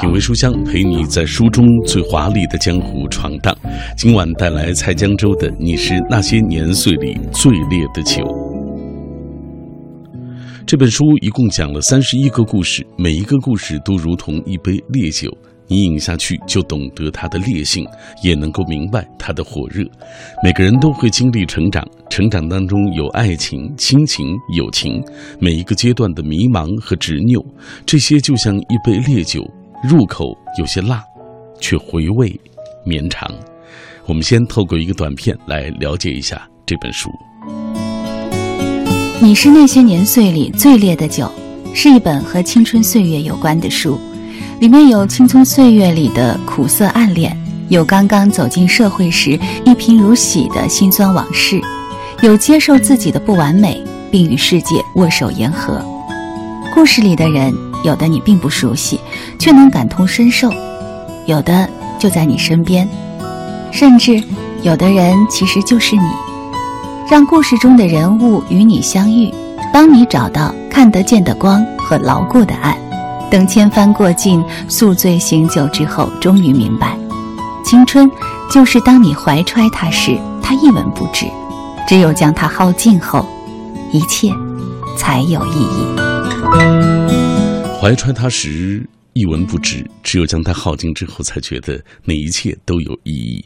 品味书香，陪你在书中最华丽的江湖闯荡。今晚带来蔡江州的《你是那些年岁里最烈的酒》。这本书一共讲了三十一个故事，每一个故事都如同一杯烈酒，你饮下去就懂得它的烈性，也能够明白它的火热。每个人都会经历成长，成长当中有爱情、亲情、友情，每一个阶段的迷茫和执拗，这些就像一杯烈酒，入口有些辣，却回味绵长。我们先透过一个短片来了解一下这本书。你是那些年岁里最烈的酒，是一本和青春岁月有关的书，里面有青葱岁月里的苦涩暗恋，有刚刚走进社会时一贫如洗的辛酸往事，有接受自己的不完美并与世界握手言和。故事里的人，有的你并不熟悉，却能感同身受；有的就在你身边，甚至有的人其实就是你。让故事中的人物与你相遇，当你找到看得见的光和牢固的岸，等千帆过尽，宿醉醒酒之后，终于明白，青春就是当你怀揣它时，它一文不值；只有将它耗尽后，一切才有意义。怀揣它时。一文不值，只有将它耗尽之后，才觉得那一切都有意义。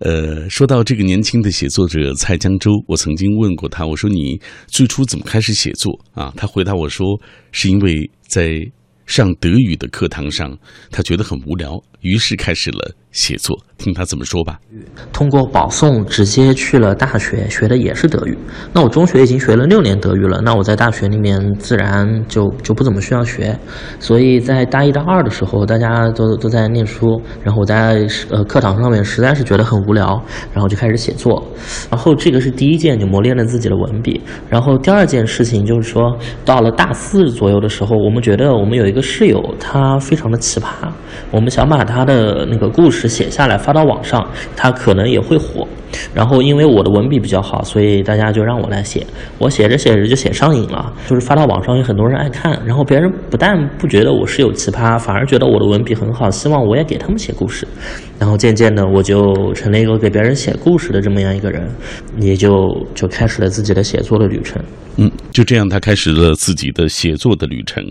呃，说到这个年轻的写作者蔡江洲，我曾经问过他，我说你最初怎么开始写作啊？他回答我说，是因为在上德语的课堂上，他觉得很无聊，于是开始了。写作，听他怎么说吧。通过保送直接去了大学，学的也是德语。那我中学已经学了六年德语了，那我在大学里面自然就就不怎么需要学。所以在大一、大二的时候，大家都都在念书，然后我在呃课堂上面实在是觉得很无聊，然后就开始写作。然后这个是第一件，就磨练了自己的文笔。然后第二件事情就是说，到了大四左右的时候，我们觉得我们有一个室友，他非常的奇葩，我们想把他他的那个故事。写下来发到网上，他可能也会火。然后因为我的文笔比较好，所以大家就让我来写。我写着写着就写上瘾了，就是发到网上有很多人爱看。然后别人不但不觉得我是有奇葩，反而觉得我的文笔很好，希望我也给他们写故事。然后渐渐的，我就成了一个给别人写故事的这么样一个人，也就就开始了自己的写作的旅程。嗯，就这样，他开始了自己的写作的旅程。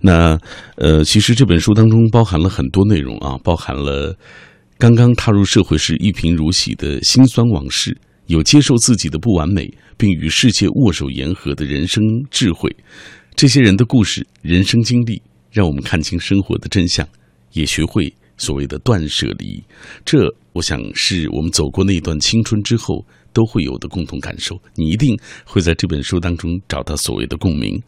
那呃，其实这本书当中包含了很多内容啊，包含了。刚刚踏入社会时一贫如洗的辛酸往事，有接受自己的不完美，并与世界握手言和的人生智慧，这些人的故事、人生经历，让我们看清生活的真相，也学会所谓的断舍离。这，我想是我们走过那段青春之后。都会有的共同感受，你一定会在这本书当中找到所谓的共鸣。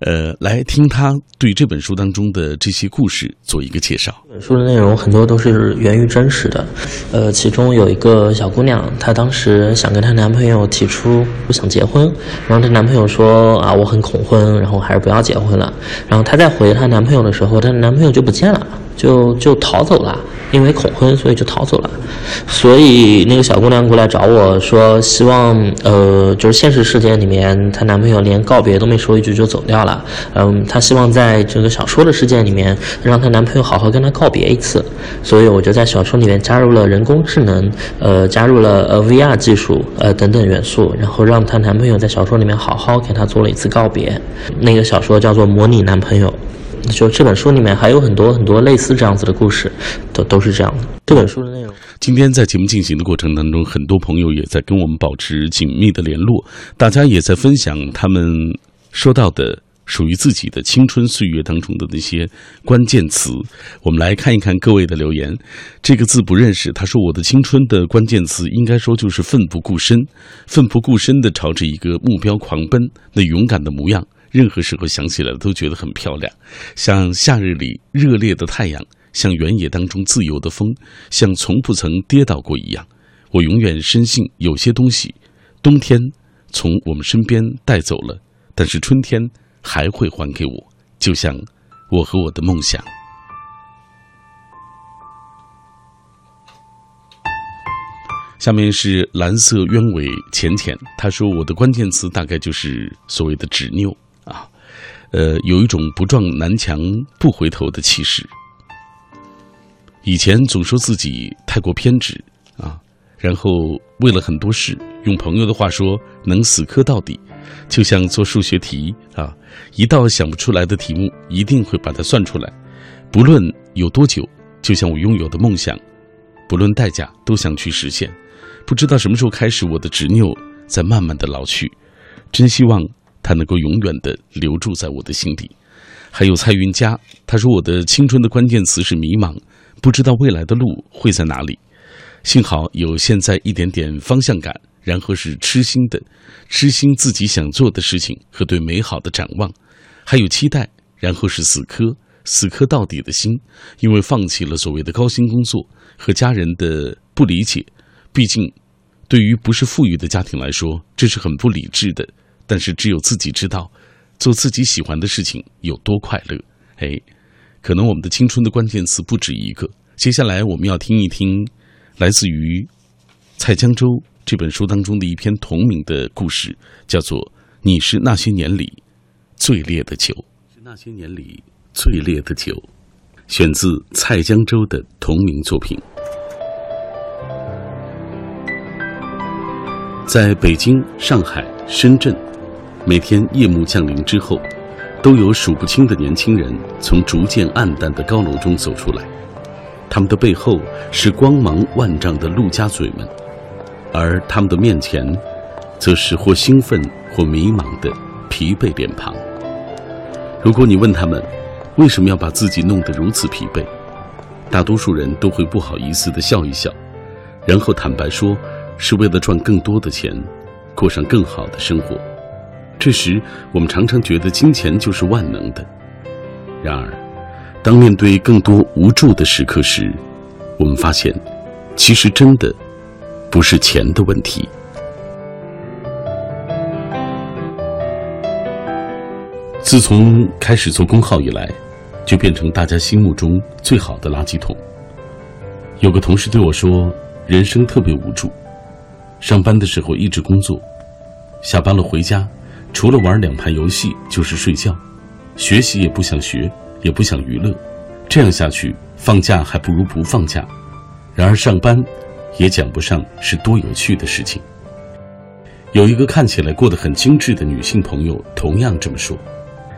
呃，来听他对这本书当中的这些故事做一个介绍。本书的内容很多都是源于真实的。呃，其中有一个小姑娘，她当时想跟她男朋友提出不想结婚，然后她男朋友说啊，我很恐婚，然后还是不要结婚了。然后她再回她男朋友的时候，她男朋友就不见了，就就逃走了。因为恐婚，所以就逃走了。所以那个小姑娘过来找我说，希望呃，就是现实世界里面，她男朋友连告别都没说一句就走掉了。嗯，她希望在这个小说的世界里面，让她男朋友好好跟她告别一次。所以我就在小说里面加入了人工智能，呃，加入了呃 VR 技术，呃等等元素，然后让她男朋友在小说里面好好给她做了一次告别。那个小说叫做《模拟男朋友》。就这本书里面还有很多很多类似这样子的故事，都都是这样的。这本书的内容，今天在节目进行的过程当中，很多朋友也在跟我们保持紧密的联络，大家也在分享他们说到的属于自己的青春岁月当中的那些关键词。我们来看一看各位的留言。这个字不认识，他说我的青春的关键词应该说就是奋不顾身，奋不顾身的朝着一个目标狂奔，那勇敢的模样。任何时候想起来都觉得很漂亮，像夏日里热烈的太阳，像原野当中自由的风，像从不曾跌倒过一样。我永远深信，有些东西，冬天从我们身边带走了，但是春天还会还给我。就像我和我的梦想。下面是蓝色鸢尾浅浅，他说我的关键词大概就是所谓的执拗。啊呃，有一种不撞南墙不回头的气势。以前总说自己太过偏执啊，然后为了很多事，用朋友的话说，能死磕到底，就像做数学题啊，一道想不出来的题目，一定会把它算出来，不论有多久。就像我拥有的梦想，不论代价都想去实现。不知道什么时候开始，我的执拗在慢慢的老去，真希望它能够永远的留住在我的心底。还有蔡云佳，他说我的青春的关键词是迷茫，不知道未来的路会在哪里。幸好有现在一点点方向感，然后是痴心的，痴心自己想做的事情和对美好的展望，还有期待，然后是死磕。死磕到底的心，因为放弃了所谓的高薪工作和家人的不理解。毕竟，对于不是富裕的家庭来说，这是很不理智的。但是只有自己知道，做自己喜欢的事情有多快乐。哎，可能我们的青春的关键词不止一个。接下来我们要听一听，来自于《蔡江洲》这本书当中的一篇同名的故事，叫做《你是那些年里最烈的酒》。是那些年里。最烈的酒，选自蔡江洲的同名作品。在北京、上海、深圳，每天夜幕降临之后，都有数不清的年轻人从逐渐暗淡的高楼中走出来。他们的背后是光芒万丈的陆家嘴们，而他们的面前，则是或兴奋或迷茫的疲惫脸庞。如果你问他们，为什么要把自己弄得如此疲惫？大多数人都会不好意思的笑一笑，然后坦白说，是为了赚更多的钱，过上更好的生活。这时，我们常常觉得金钱就是万能的。然而，当面对更多无助的时刻时，我们发现，其实真的不是钱的问题。自从开始做公号以来。就变成大家心目中最好的垃圾桶。有个同事对我说：“人生特别无助，上班的时候一直工作，下班了回家，除了玩两盘游戏就是睡觉，学习也不想学，也不想娱乐，这样下去，放假还不如不放假。然而上班，也讲不上是多有趣的事情。”有一个看起来过得很精致的女性朋友同样这么说。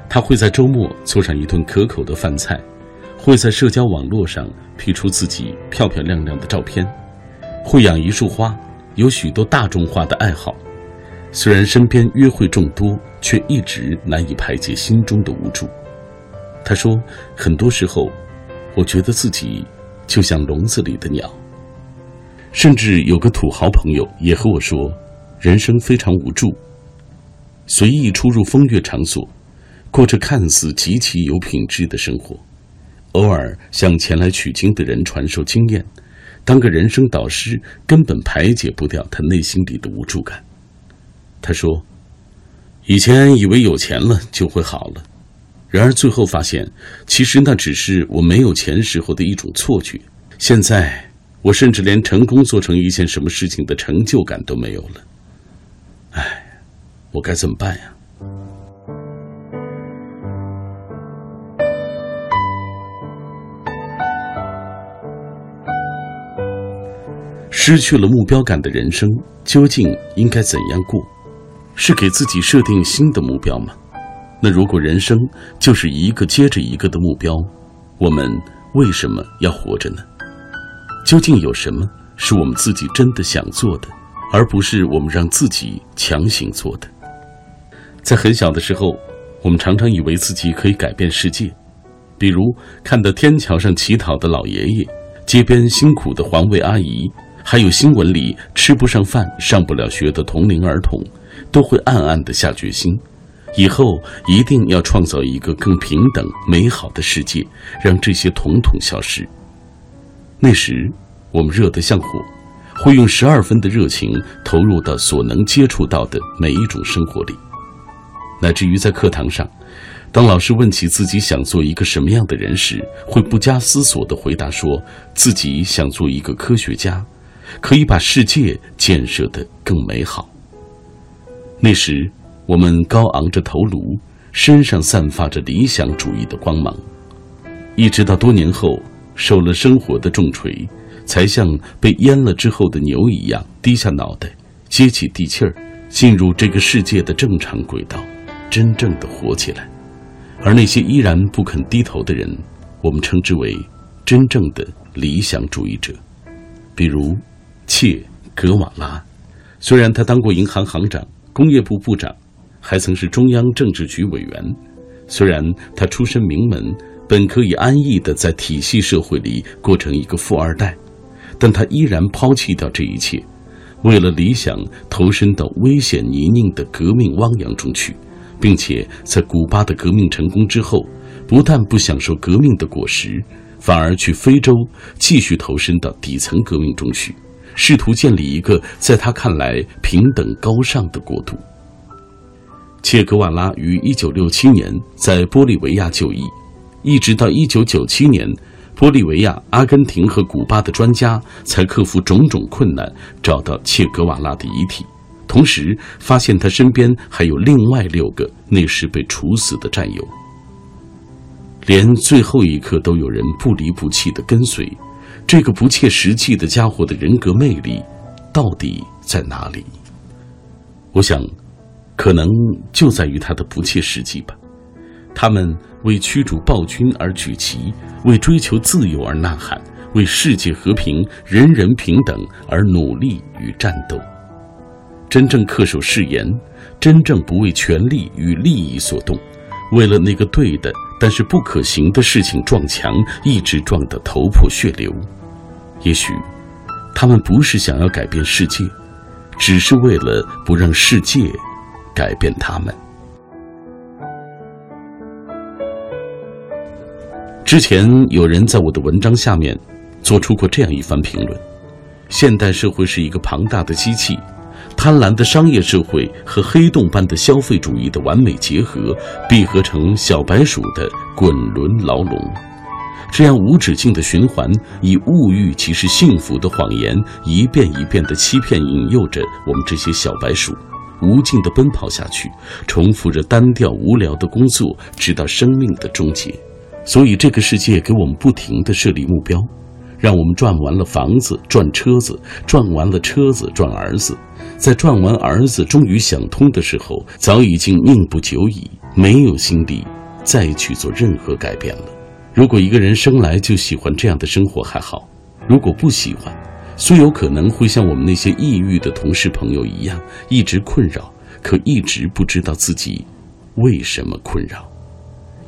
她会在周末做上一顿可口的饭菜，会在社交网络上 P 出自己漂漂亮亮的照片，会养一束花，有许多大众化的爱好。虽然身边约会众多，却一直难以排解心中的无助。他说：“很多时候，我觉得自己就像笼子里的鸟。”甚至有个土豪朋友也和我说：“人生非常无助，随意出入风月场所。”过着看似极其有品质的生活，偶尔向前来取经的人传授经验，当个人生导师根本排解不掉他内心里的无助感。他说：“以前以为有钱了就会好了，然而最后发现，其实那只是我没有钱时候的一种错觉。现在我甚至连成功做成一件什么事情的成就感都没有了。唉，我该怎么办呀？”失去了目标感的人生究竟应该怎样过？是给自己设定新的目标吗？那如果人生就是一个接着一个的目标，我们为什么要活着呢？究竟有什么是我们自己真的想做的，而不是我们让自己强行做的？在很小的时候，我们常常以为自己可以改变世界，比如看到天桥上乞讨的老爷爷，街边辛苦的环卫阿姨。还有新闻里吃不上饭、上不了学的同龄儿童，都会暗暗地下决心，以后一定要创造一个更平等、美好的世界，让这些统统消失。那时，我们热得像火，会用十二分的热情投入到所能接触到的每一种生活里，乃至于在课堂上，当老师问起自己想做一个什么样的人时，会不加思索地回答说自己想做一个科学家。可以把世界建设得更美好。那时，我们高昂着头颅，身上散发着理想主义的光芒。一直到多年后，受了生活的重锤，才像被淹了之后的牛一样低下脑袋，接起地气儿，进入这个世界的正常轨道，真正的活起来。而那些依然不肯低头的人，我们称之为真正的理想主义者。比如，切格瓦拉，虽然他当过银行行长、工业部部长，还曾是中央政治局委员；虽然他出身名门，本可以安逸的在体系社会里过成一个富二代，但他依然抛弃掉这一切，为了理想投身到危险泥泞的革命汪洋中去。并且在古巴的革命成功之后，不但不享受革命的果实，反而去非洲继续投身到底层革命中去，试图建立一个在他看来平等高尚的国度。切格瓦拉于1967年在玻利维亚就义，一直到1997年，玻利维亚、阿根廷和古巴的专家才克服种种困难，找到切格瓦拉的遗体。同时发现他身边还有另外六个那时被处死的战友，连最后一刻都有人不离不弃的跟随，这个不切实际的家伙的人格魅力到底在哪里？我想，可能就在于他的不切实际吧。他们为驱逐暴君而举旗，为追求自由而呐喊，为世界和平、人人平等而努力与战斗。真正恪守誓言，真正不为权力与利益所动，为了那个对的但是不可行的事情撞墙，一直撞得头破血流。也许，他们不是想要改变世界，只是为了不让世界改变他们。之前有人在我的文章下面做出过这样一番评论：现代社会是一个庞大的机器。贪婪的商业社会和黑洞般的消费主义的完美结合，闭合成小白鼠的滚轮牢笼。这样无止境的循环，以物欲即是幸福的谎言，一遍一遍的欺骗、引诱着我们这些小白鼠，无尽的奔跑下去，重复着单调无聊的工作，直到生命的终结。所以，这个世界给我们不停的设立目标，让我们赚完了房子，赚车子，赚完了车子，赚儿子。在赚完儿子终于想通的时候，早已经命不久矣，没有心力再去做任何改变了。如果一个人生来就喜欢这样的生活还好，如果不喜欢，虽有可能会像我们那些抑郁的同事朋友一样，一直困扰，可一直不知道自己为什么困扰，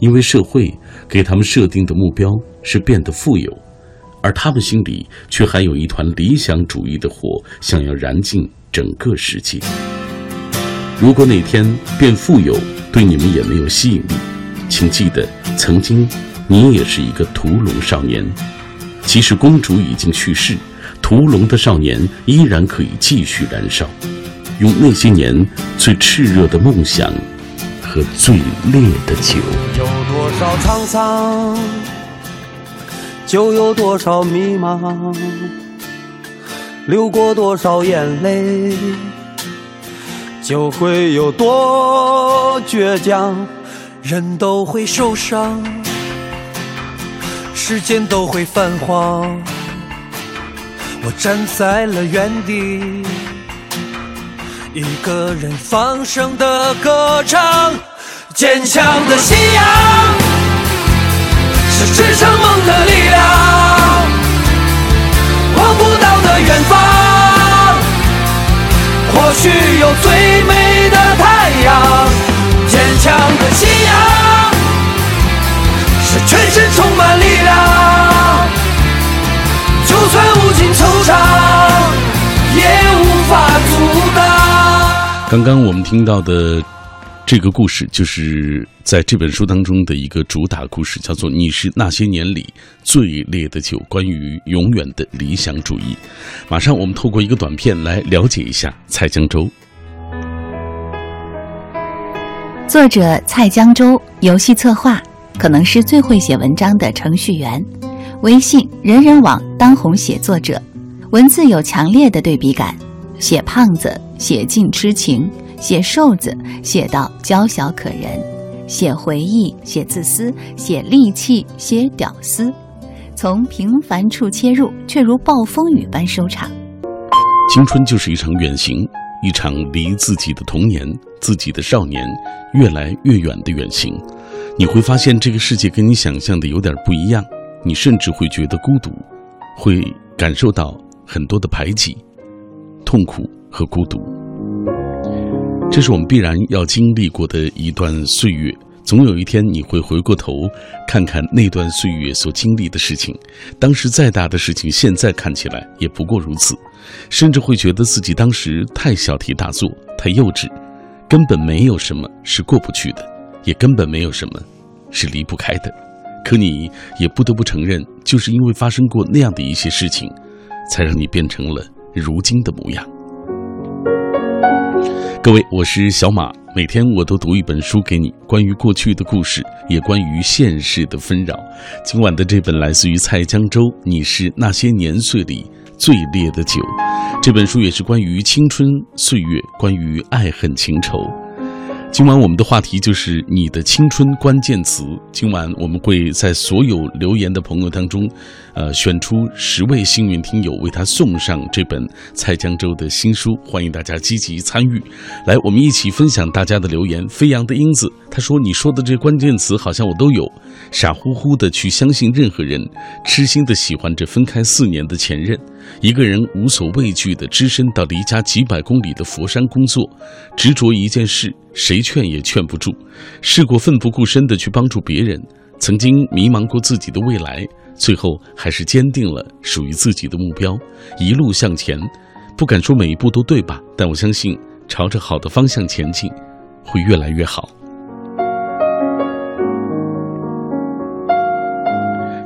因为社会给他们设定的目标是变得富有，而他们心里却还有一团理想主义的火，想要燃尽。整个世界。如果哪天变富有对你们也没有吸引力，请记得，曾经你也是一个屠龙少年。即使公主已经去世，屠龙的少年依然可以继续燃烧，用那些年最炽热的梦想和最烈的酒。有多少沧桑，就有多少迷茫。流过多少眼泪，就会有多倔强。人都会受伤，时间都会泛黄。我站在了原地，一个人放声的歌唱。坚强的信仰是支撑梦的力量。望不到的远方，或许有最美的太阳。坚强的信仰，是全身充满力量。就算无尽惆怅，也无法阻挡。刚刚我们听到的。这个故事就是在这本书当中的一个主打故事，叫做《你是那些年里最烈的酒》，关于永远的理想主义。马上我们透过一个短片来了解一下蔡江洲。作者蔡江洲，游戏策划，可能是最会写文章的程序员，微信人人网当红写作者，文字有强烈的对比感，写胖子，写尽痴情。写瘦子，写到娇小可人；写回忆，写自私；写戾气，写屌丝。从平凡处切入，却如暴风雨般收场。青春就是一场远行，一场离自己的童年、自己的少年越来越远的远行。你会发现，这个世界跟你想象的有点不一样，你甚至会觉得孤独，会感受到很多的排挤、痛苦和孤独。这是我们必然要经历过的一段岁月。总有一天，你会回过头看看那段岁月所经历的事情。当时再大的事情，现在看起来也不过如此，甚至会觉得自己当时太小题大做、太幼稚，根本没有什么是过不去的，也根本没有什么是离不开的。可你也不得不承认，就是因为发生过那样的一些事情，才让你变成了如今的模样。各位，我是小马。每天我都读一本书给你，关于过去的故事，也关于现实的纷扰。今晚的这本来自于蔡江州，《你是那些年岁里最烈的酒》。这本书也是关于青春岁月，关于爱恨情仇。今晚我们的话题就是你的青春关键词。今晚我们会在所有留言的朋友当中，呃，选出十位幸运听友，为他送上这本蔡江洲的新书。欢迎大家积极参与，来，我们一起分享大家的留言。飞扬的英子他说：“你说的这关键词好像我都有，傻乎乎的去相信任何人，痴心的喜欢着分开四年的前任，一个人无所畏惧的只身到离家几百公里的佛山工作，执着一件事。”谁劝也劝不住，试过奋不顾身的去帮助别人，曾经迷茫过自己的未来，最后还是坚定了属于自己的目标，一路向前。不敢说每一步都对吧？但我相信，朝着好的方向前进，会越来越好。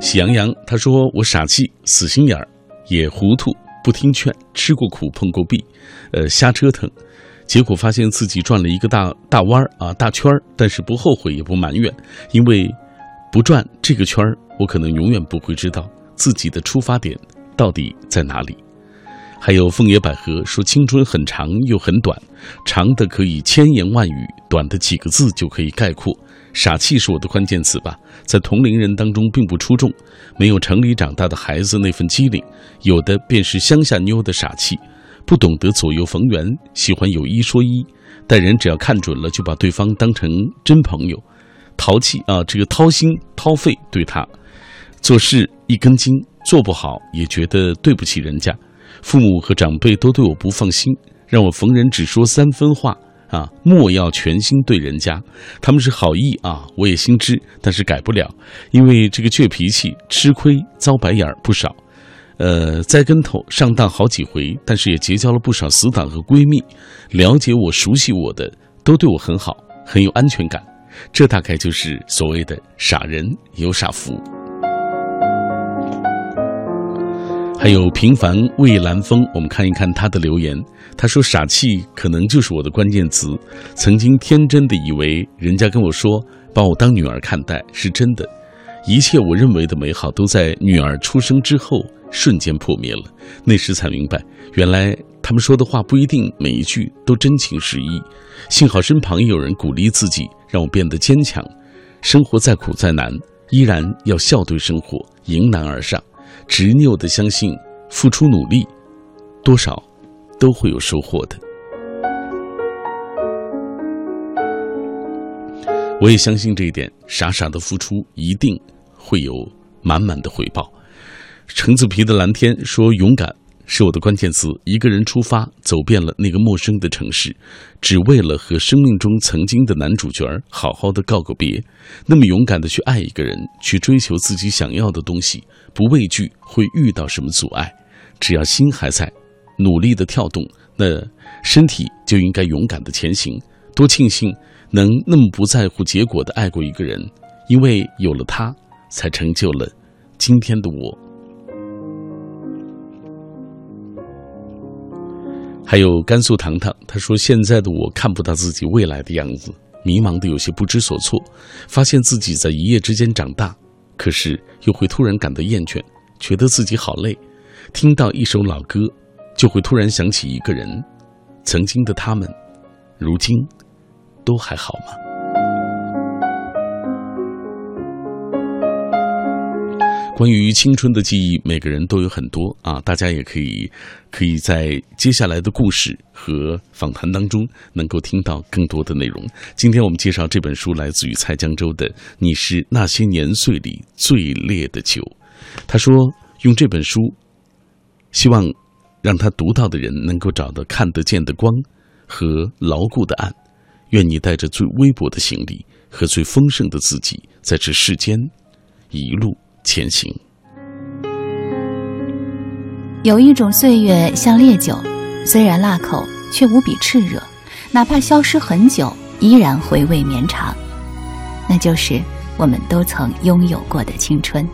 喜羊羊他说：“我傻气，死心眼儿，也糊涂，不听劝，吃过苦，碰过壁，呃，瞎折腾。”结果发现自己转了一个大大弯儿啊，大圈儿，但是不后悔也不埋怨，因为不转这个圈儿，我可能永远不会知道自己的出发点到底在哪里。还有枫叶百合说：“青春很长又很短，长的可以千言万语，短的几个字就可以概括。傻气是我的关键词吧，在同龄人当中并不出众，没有城里长大的孩子那份机灵，有的便是乡下妞的傻气。”不懂得左右逢源，喜欢有一说一，待人只要看准了就把对方当成真朋友，淘气啊，这个掏心掏肺对他，做事一根筋，做不好也觉得对不起人家，父母和长辈都对我不放心，让我逢人只说三分话啊，莫要全心对人家，他们是好意啊，我也心知，但是改不了，因为这个倔脾气，吃亏遭白眼儿不少。呃，栽跟头上当好几回，但是也结交了不少死党和闺蜜，了解我、熟悉我的都对我很好，很有安全感。这大概就是所谓的傻人有傻福。还有平凡蔚蓝风，我们看一看他的留言。他说：“傻气可能就是我的关键词。曾经天真的以为人家跟我说把我当女儿看待是真的，一切我认为的美好都在女儿出生之后。”瞬间破灭了，那时才明白，原来他们说的话不一定每一句都真情实意。幸好身旁有人鼓励自己，让我变得坚强。生活再苦再难，依然要笑对生活，迎难而上，执拗的相信，付出努力，多少都会有收获的。我也相信这一点，傻傻的付出一定会有满满的回报。橙子皮的蓝天说：“勇敢是我的关键词。一个人出发，走遍了那个陌生的城市，只为了和生命中曾经的男主角好好的告个别。那么勇敢的去爱一个人，去追求自己想要的东西，不畏惧会遇到什么阻碍。只要心还在，努力的跳动，那身体就应该勇敢的前行。多庆幸能那么不在乎结果的爱过一个人，因为有了他，才成就了今天的我。”还有甘肃糖糖，他说：“现在的我看不到自己未来的样子，迷茫的有些不知所措，发现自己在一夜之间长大，可是又会突然感到厌倦，觉得自己好累。听到一首老歌，就会突然想起一个人，曾经的他们，如今都还好吗？”关于青春的记忆，每个人都有很多啊，大家也可以可以在接下来的故事和访谈当中能够听到更多的内容。今天我们介绍这本书，来自于蔡江洲的《你是那些年岁里最烈的酒》。他说，用这本书，希望让他读到的人能够找到看得见的光和牢固的岸。愿你带着最微薄的行李和最丰盛的自己，在这世间一路。前行。有一种岁月像烈酒，虽然辣口，却无比炽热，哪怕消失很久，依然回味绵长。那就是我们都曾拥有过的青春。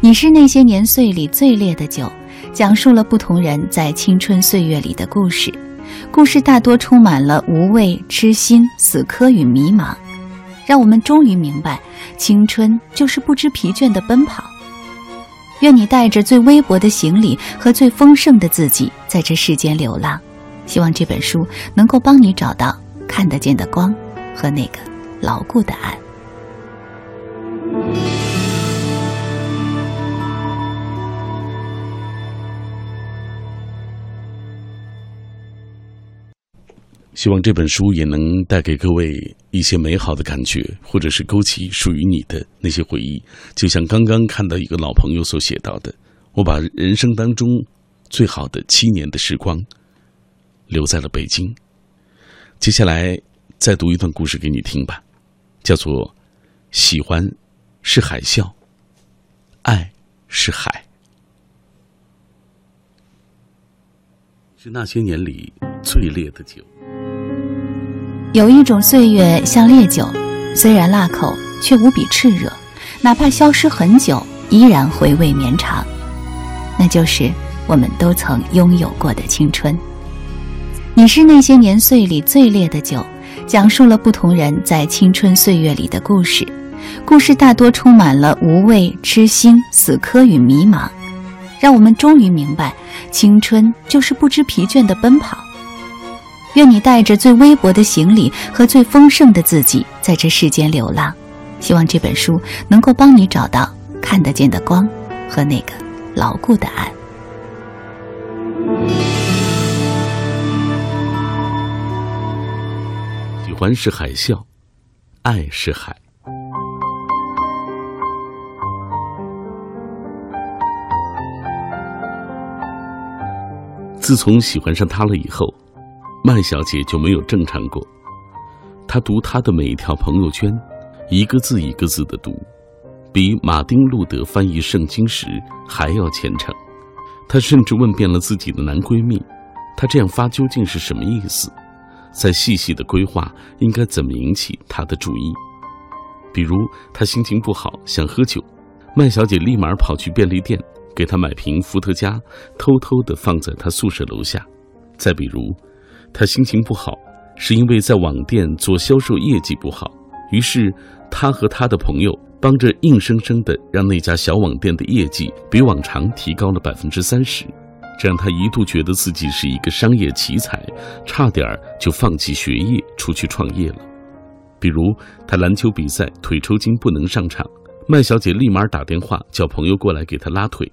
你是那些年岁里最烈的酒，讲述了不同人在青春岁月里的故事。故事大多充满了无畏、痴心、死磕与迷茫。让我们终于明白，青春就是不知疲倦的奔跑。愿你带着最微薄的行李和最丰盛的自己，在这世间流浪。希望这本书能够帮你找到看得见的光和那个牢固的岸。希望这本书也能带给各位一些美好的感觉，或者是勾起属于你的那些回忆。就像刚刚看到一个老朋友所写到的：“我把人生当中最好的七年的时光留在了北京。”接下来再读一段故事给你听吧，叫做《喜欢是海啸，爱是海》，是那些年里最烈的酒。有一种岁月像烈酒，虽然辣口，却无比炽热，哪怕消失很久，依然回味绵长。那就是我们都曾拥有过的青春。你是那些年岁里最烈的酒，讲述了不同人在青春岁月里的故事。故事大多充满了无畏、痴心、死磕与迷茫，让我们终于明白，青春就是不知疲倦的奔跑。愿你带着最微薄的行李和最丰盛的自己，在这世间流浪。希望这本书能够帮你找到看得见的光和那个牢固的岸。喜欢是海啸，爱是海。自从喜欢上他了以后。麦小姐就没有正常过，她读她的每一条朋友圈，一个字一个字的读，比马丁路德翻译圣经时还要虔诚。她甚至问遍了自己的男闺蜜，她这样发究竟是什么意思？再细细的规划应该怎么引起他的注意。比如她心情不好想喝酒，麦小姐立马跑去便利店给她买瓶伏特加，偷偷的放在她宿舍楼下。再比如。他心情不好，是因为在网店做销售业绩不好，于是他和他的朋友帮着硬生生的让那家小网店的业绩比往常提高了百分之三十，这让他一度觉得自己是一个商业奇才，差点就放弃学业出去创业了。比如他篮球比赛腿抽筋不能上场，麦小姐立马打电话叫朋友过来给他拉腿，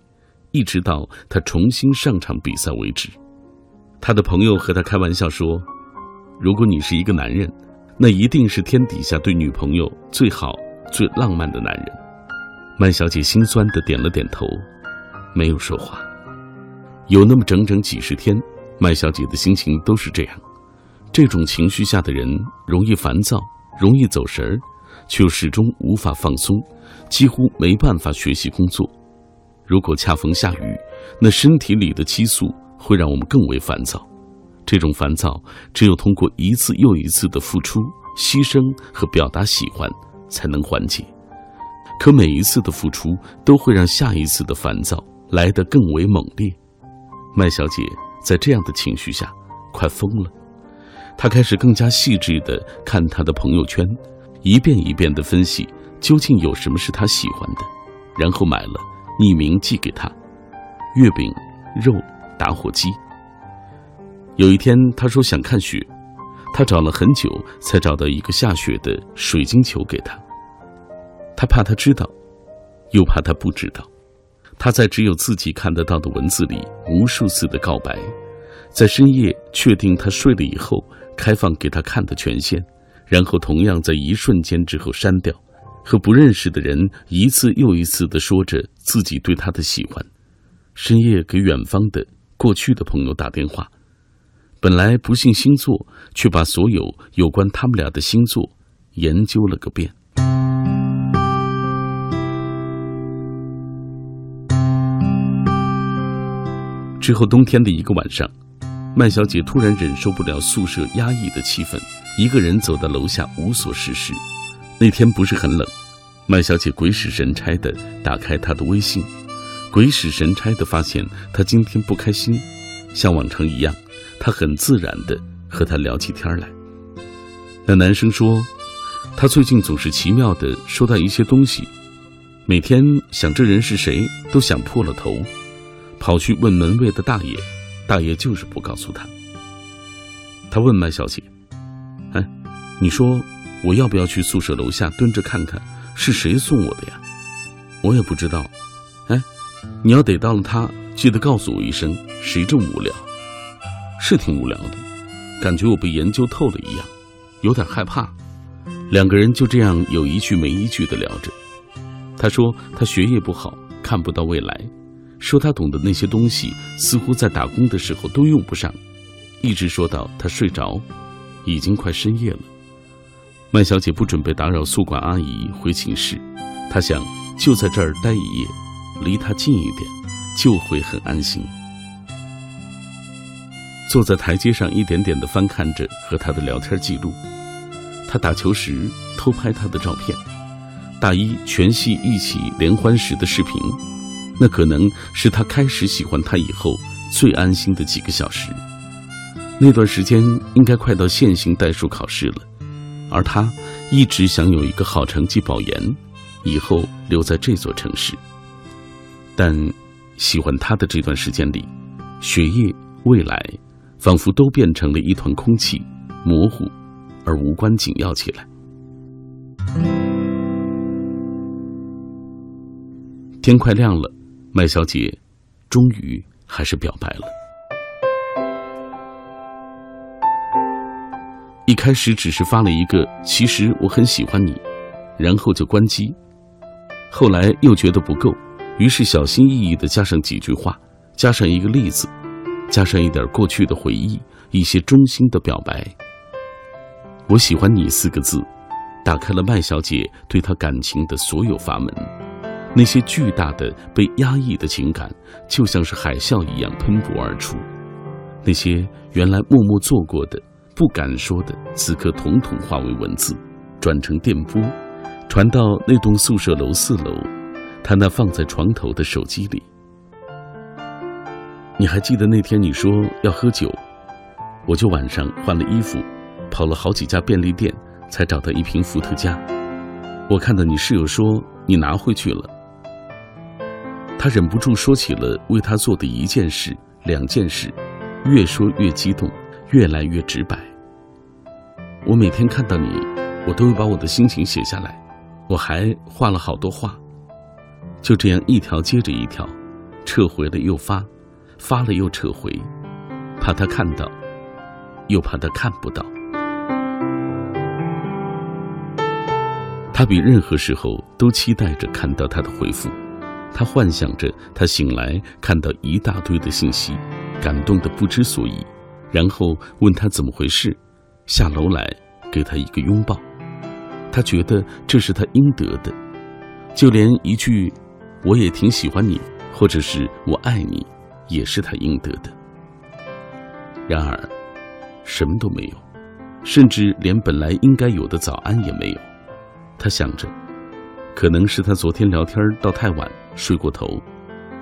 一直到他重新上场比赛为止。他的朋友和他开玩笑说：“如果你是一个男人，那一定是天底下对女朋友最好、最浪漫的男人。”麦小姐心酸的点了点头，没有说话。有那么整整几十天，麦小姐的心情都是这样。这种情绪下的人容易烦躁，容易走神儿，却又始终无法放松，几乎没办法学习工作。如果恰逢下雨，那身体里的激素。会让我们更为烦躁，这种烦躁只有通过一次又一次的付出、牺牲和表达喜欢才能缓解。可每一次的付出都会让下一次的烦躁来得更为猛烈。麦小姐在这样的情绪下快疯了，她开始更加细致地看她的朋友圈，一遍一遍地分析究竟有什么是她喜欢的，然后买了匿名寄给她月饼、肉。打火机。有一天，他说想看雪，他找了很久才找到一个下雪的水晶球给他。他怕他知道，又怕他不知道。他在只有自己看得到的文字里无数次的告白，在深夜确定他睡了以后，开放给他看的权限，然后同样在一瞬间之后删掉，和不认识的人一次又一次的说着自己对他的喜欢。深夜给远方的过去的朋友打电话，本来不信星座，却把所有有关他们俩的星座研究了个遍。之后，冬天的一个晚上，麦小姐突然忍受不了宿舍压抑的气氛，一个人走到楼下无所事事。那天不是很冷，麦小姐鬼使神差的打开他的微信，鬼使神差的发现他今天不开心。像往常一样，他很自然的和他聊起天来。那男生说，他最近总是奇妙的收到一些东西，每天想这人是谁都想破了头。跑去问门卫的大爷，大爷就是不告诉他。他问麦小姐：“哎，你说我要不要去宿舍楼下蹲着看看是谁送我的呀？”我也不知道。哎，你要逮到了他，记得告诉我一声。谁这么无聊？是挺无聊的，感觉我被研究透了一样，有点害怕。两个人就这样有一句没一句的聊着。他说他学业不好，看不到未来。说他懂的那些东西，似乎在打工的时候都用不上，一直说到他睡着，已经快深夜了。麦小姐不准备打扰宿管阿姨回寝室，她想就在这儿待一夜，离他近一点，就会很安心。坐在台阶上，一点点的翻看着和他的聊天记录，他打球时偷拍他的照片，大一全系一起联欢时的视频。那可能是他开始喜欢他以后最安心的几个小时。那段时间应该快到线性代数考试了，而他一直想有一个好成绩保研，以后留在这座城市。但喜欢他的这段时间里，学业、未来，仿佛都变成了一团空气，模糊而无关紧要起来。天快亮了。麦小姐，终于还是表白了。一开始只是发了一个“其实我很喜欢你”，然后就关机。后来又觉得不够，于是小心翼翼的加上几句话，加上一个例子，加上一点过去的回忆，一些衷心的表白。我喜欢你四个字，打开了麦小姐对他感情的所有阀门。那些巨大的被压抑的情感，就像是海啸一样喷薄而出；那些原来默默做过的、不敢说的，此刻统统化为文字，转成电波，传到那栋宿舍楼四楼，他那放在床头的手机里。你还记得那天你说要喝酒，我就晚上换了衣服，跑了好几家便利店，才找到一瓶伏特加。我看到你室友说你拿回去了。他忍不住说起了为他做的一件事、两件事，越说越激动，越来越直白。我每天看到你，我都会把我的心情写下来，我还画了好多画，就这样一条接着一条，撤回了又发，发了又撤回，怕他看到，又怕他看不到。他比任何时候都期待着看到他的回复。他幻想着，他醒来看到一大堆的信息，感动的不知所以，然后问他怎么回事，下楼来给他一个拥抱。他觉得这是他应得的，就连一句“我也挺喜欢你”或者是我爱你，也是他应得的。然而，什么都没有，甚至连本来应该有的早安也没有。他想着。可能是他昨天聊天到太晚，睡过头。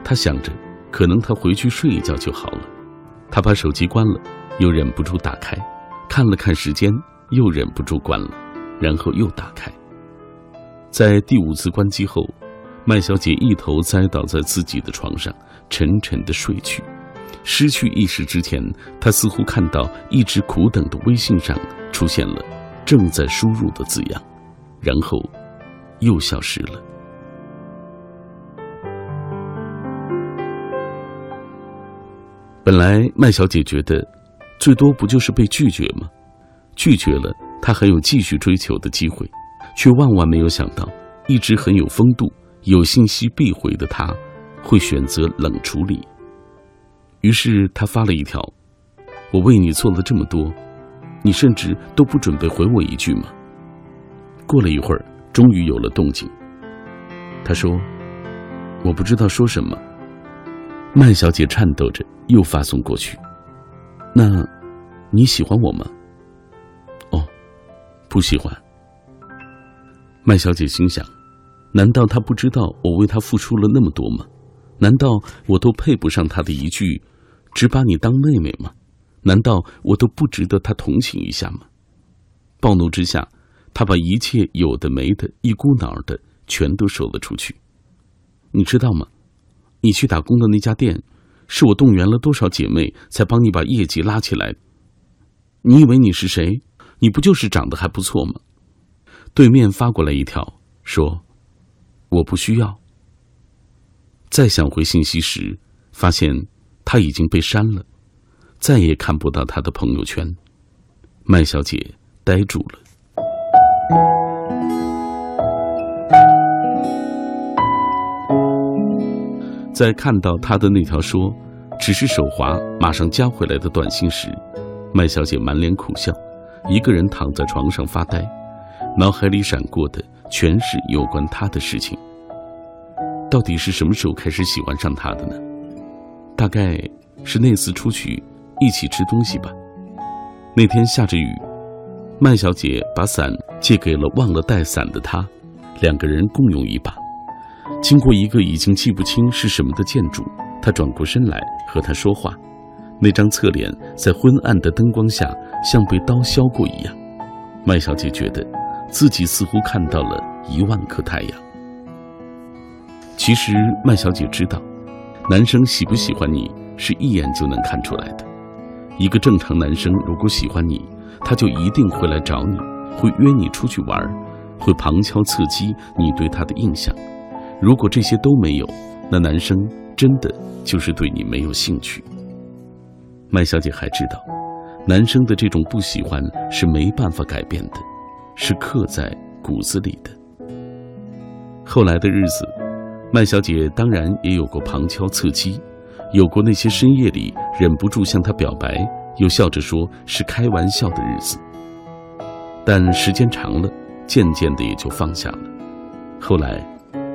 他想着，可能他回去睡一觉就好了。他把手机关了，又忍不住打开，看了看时间，又忍不住关了，然后又打开。在第五次关机后，麦小姐一头栽倒在自己的床上沉沉的睡去。失去意识之前她似乎看到一直苦等的微信上出现了正在输入的字样然后又消失了。本来麦小姐觉得最多不就是被拒绝吗？拒绝了她还有继续追求的机会却万万没有想到一直很有风度有信息必回的他，会选择冷处理。于是他发了一条：“我为你做了这么多，你甚至都不准备回我一句吗？”过了一会儿，终于有了动静。他说：“我不知道说什么。”麦小姐颤抖着又发送过去：“那，你喜欢我吗？”“哦，不喜欢。”麦小姐心想：“难道他不知道我为他付出了那么多吗？难道我都配不上他的一句‘只把你当妹妹’吗？难道我都不值得他同情一下吗？”暴怒之下，他把一切有的没的、一股脑的全都说了出去。你知道吗？你去打工的那家店，是我动员了多少姐妹才帮你把业绩拉起来？你以为你是谁？你不就是长得还不错吗？对面发过来一条，说我不需要。再想回信息时，发现他已经被删了，再也看不到他的朋友圈。麦小姐呆住了。在看到他的那条说“只是手滑，马上加回来”的短信时，麦小姐满脸苦笑，一个人躺在床上发呆，脑海里闪过的全是有关他的事情。到底是什么时候开始喜欢上他的呢？大概是那次出去一起吃东西吧。那天下着雨，麦小姐把伞借给了忘了带伞的他，两个人共用一把。经过一个已经记不清是什么的建筑，他转过身来和他说话，那张侧脸在昏暗的灯光下像被刀削过一样。麦小姐觉得，自己似乎看到了一万颗太阳。其实麦小姐知道，男生喜不喜欢你是一眼就能看出来的。一个正常男生如果喜欢你，他就一定会来找你，会约你出去玩，会旁敲侧击你对他的印象。如果这些都没有，那男生真的就是对你没有兴趣。麦小姐还知道，男生的这种不喜欢是没办法改变的，是刻在骨子里的。后来的日子，麦小姐当然也有过旁敲侧击，有过那些深夜里忍不住向他表白，又笑着说是开玩笑的日子。但时间长了，渐渐的也就放下了。后来。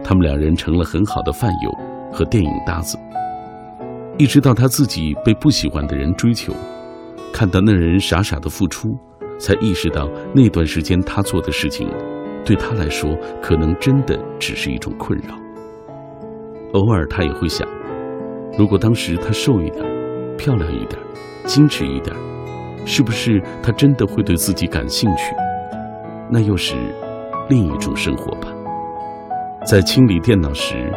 他们两人成了很好的饭友和电影搭子，一直到他自己被不喜欢的人追求，看到那人傻傻的付出，才意识到那段时间他做的事情，对他来说可能真的只是一种困扰。偶尔他也会想，如果当时他瘦一点、漂亮一点、矜持一点，是不是他真的会对自己感兴趣？那又是另一种生活吧。在清理电脑时，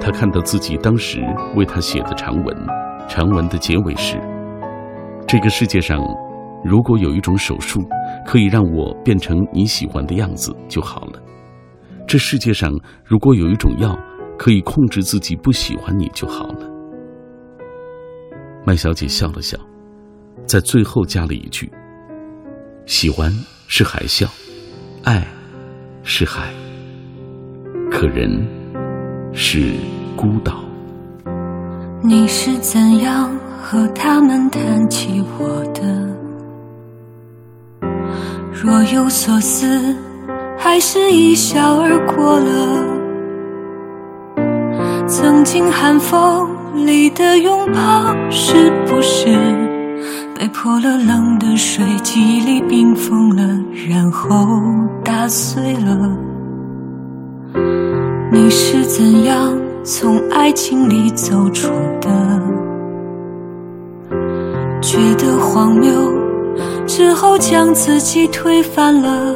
他看到自己当时为他写的长文。长文的结尾是：“这个世界上，如果有一种手术可以让我变成你喜欢的样子就好了；这世界上如果有一种药可以控制自己不喜欢你就好了。”麦小姐笑了笑，在最后加了一句：“喜欢是海啸，爱是海。”可人是孤岛。你是怎样和他们谈起我的？若有所思，还是一笑而过了？曾经寒风里的拥抱，是不是被泼了冷的水，记忆里冰封了，然后打碎了？你是怎样从爱情里走出的？觉得荒谬之后，将自己推翻了。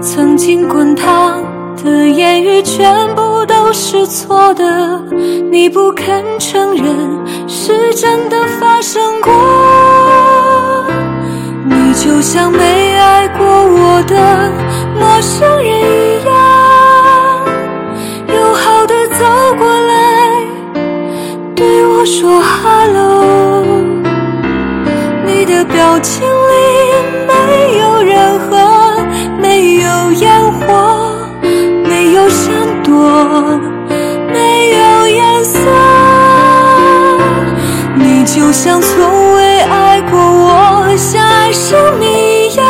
曾经滚烫的言语，全部都是错的。你不肯承认是真的发生过。你就像没爱过我的陌生人一样。友好的走过来，对我。说 hello，表情里没有任何，没有烟火，没有闪躲，没有颜色，你就像从未爱过我，像爱生命一样，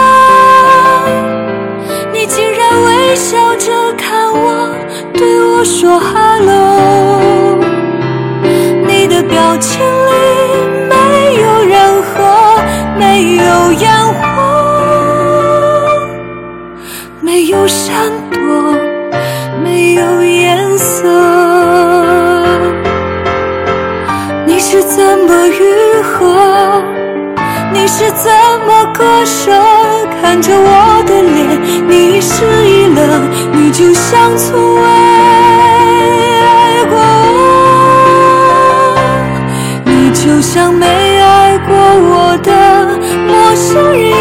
你竟然微笑着看我，对我说 hello。你的表情里闪躲，没有颜色。你是怎么愈合？你是怎么割舍？看着我的脸，你失忆了，你就像从未爱过我，你就像没爱过我的陌生人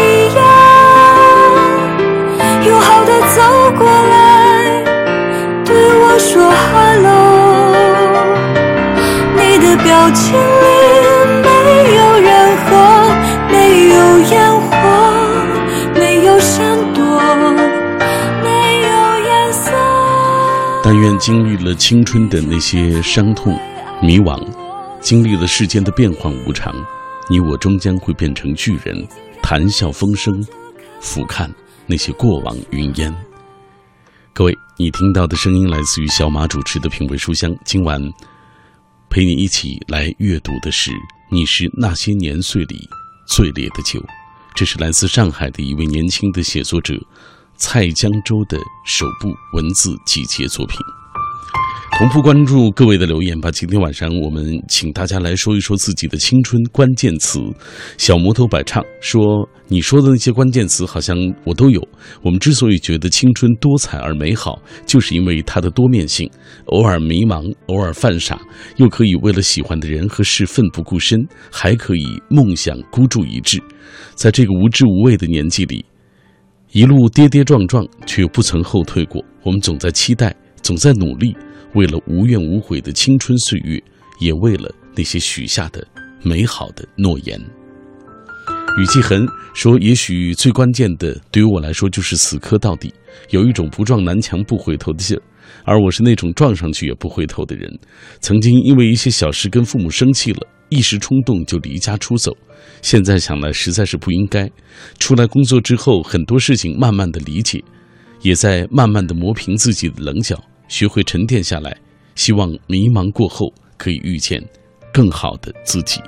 但愿经历了青春的那些伤痛、迷惘，经历了世间的变幻无常，你我终将会变成巨人，谈笑风生，俯瞰那些过往云烟。各位，你听到的声音来自于小马主持的品味书香。今晚陪你一起来阅读的是《你是那些年岁里最烈的酒》，这是来自上海的一位年轻的写作者蔡江舟的首部文字集结作品。同步关注各位的留言吧。今天晚上我们请大家来说一说自己的青春关键词。小摩托百唱说：“你说的那些关键词好像我都有。我们之所以觉得青春多彩而美好，就是因为它的多面性，偶尔迷茫，偶尔犯傻，又可以为了喜欢的人和事奋不顾身，还可以梦想孤注一掷。在这个无知无畏的年纪里，一路跌跌撞撞，却又不曾后退过。我们总在期待，总在努力。”为了无怨无悔的青春岁月，也为了那些许下的美好的诺言。雨季痕说：“也许最关键的，对于我来说就是死磕到底，有一种不撞南墙不回头的劲儿。而我是那种撞上去也不回头的人。曾经因为一些小事跟父母生气了，一时冲动就离家出走。现在想来实在是不应该。出来工作之后，很多事情慢慢的理解，也在慢慢的磨平自己的棱角。”学会沉淀下来，希望迷茫过后可以遇见更好的自己。